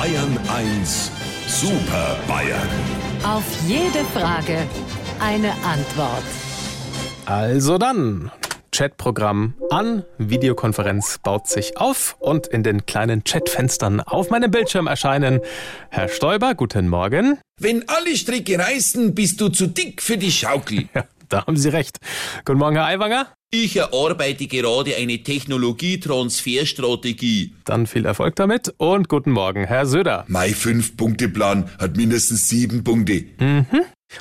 Bayern 1 Super Bayern. Auf jede Frage eine Antwort. Also dann. Chatprogramm an, Videokonferenz baut sich auf und in den kleinen Chatfenstern auf meinem Bildschirm erscheinen Herr Stoiber, guten Morgen. Wenn alle Stricke reißen, bist du zu dick für die Schaukel. Ja, da haben Sie recht. Guten Morgen, Herr Aiwanger. Ich erarbeite gerade eine Technologietransferstrategie. Dann viel Erfolg damit und guten Morgen, Herr Söder. Mein Fünf-Punkte-Plan hat mindestens sieben Punkte.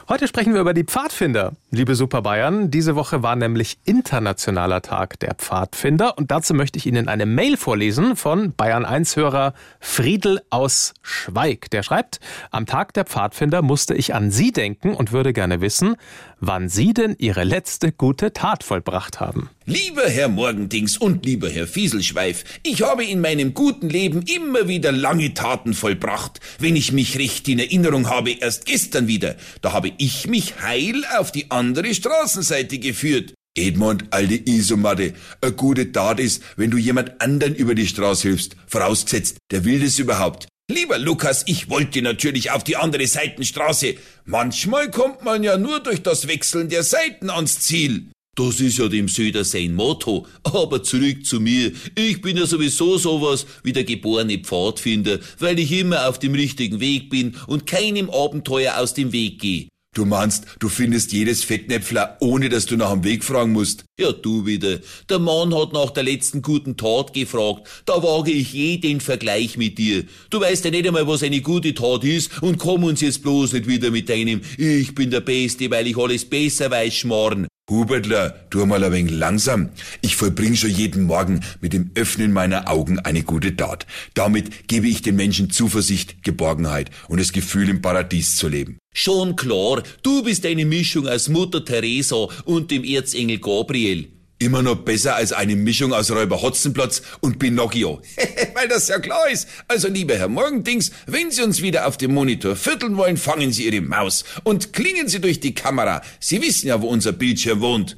Heute sprechen wir über die Pfadfinder. Liebe Super Bayern, diese Woche war nämlich Internationaler Tag der Pfadfinder und dazu möchte ich Ihnen eine Mail vorlesen von Bayern 1-Hörer Friedel aus Schweig. Der schreibt, am Tag der Pfadfinder musste ich an Sie denken und würde gerne wissen, wann Sie denn Ihre letzte gute Tat vollbracht haben. Lieber Herr Morgendings und lieber Herr Fieselschweif, ich habe in meinem guten Leben immer wieder lange Taten vollbracht. Wenn ich mich recht in Erinnerung habe, erst gestern wieder, da habe ich mich heil auf die andere Straßenseite geführt. Edmund, alte Isomatte, eine gute Tat ist, wenn du jemand anderen über die Straße hilfst, vorausgesetzt, der will das überhaupt. Lieber Lukas, ich wollte natürlich auf die andere Seitenstraße. Manchmal kommt man ja nur durch das Wechseln der Seiten ans Ziel. Das ist ja dem Söder sein Motto. Aber zurück zu mir. Ich bin ja sowieso sowas wie der geborene Pfadfinder, weil ich immer auf dem richtigen Weg bin und keinem Abenteuer aus dem Weg gehe. Du meinst, du findest jedes Fettnäpfler, ohne dass du nach dem Weg fragen musst. Ja, du wieder. Der Mann hat nach der letzten guten Tat gefragt. Da wage ich jeden Vergleich mit dir. Du weißt ja nicht einmal, was eine gute Tat ist und komm uns jetzt bloß nicht wieder mit deinem Ich bin der Beste, weil ich alles besser weiß, schmarren. Hubertler, tu mal ein wenig langsam. Ich vollbring schon jeden Morgen mit dem Öffnen meiner Augen eine gute Tat. Damit gebe ich den Menschen Zuversicht, Geborgenheit und das Gefühl, im Paradies zu leben. Schon klar, du bist eine Mischung aus Mutter Teresa und dem Erzengel Gabriel. Immer noch besser als eine Mischung aus Räuber Hotzenplotz und Pinocchio. Weil das ja klar ist. Also, lieber Herr Morgendings, wenn Sie uns wieder auf dem Monitor vierteln wollen, fangen Sie Ihre Maus und klingen Sie durch die Kamera. Sie wissen ja, wo unser Bildschirm wohnt.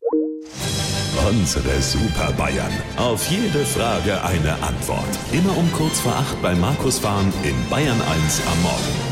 Unsere Super Bayern. Auf jede Frage eine Antwort. Immer um kurz vor acht bei Markus Fahren in Bayern 1 am Morgen.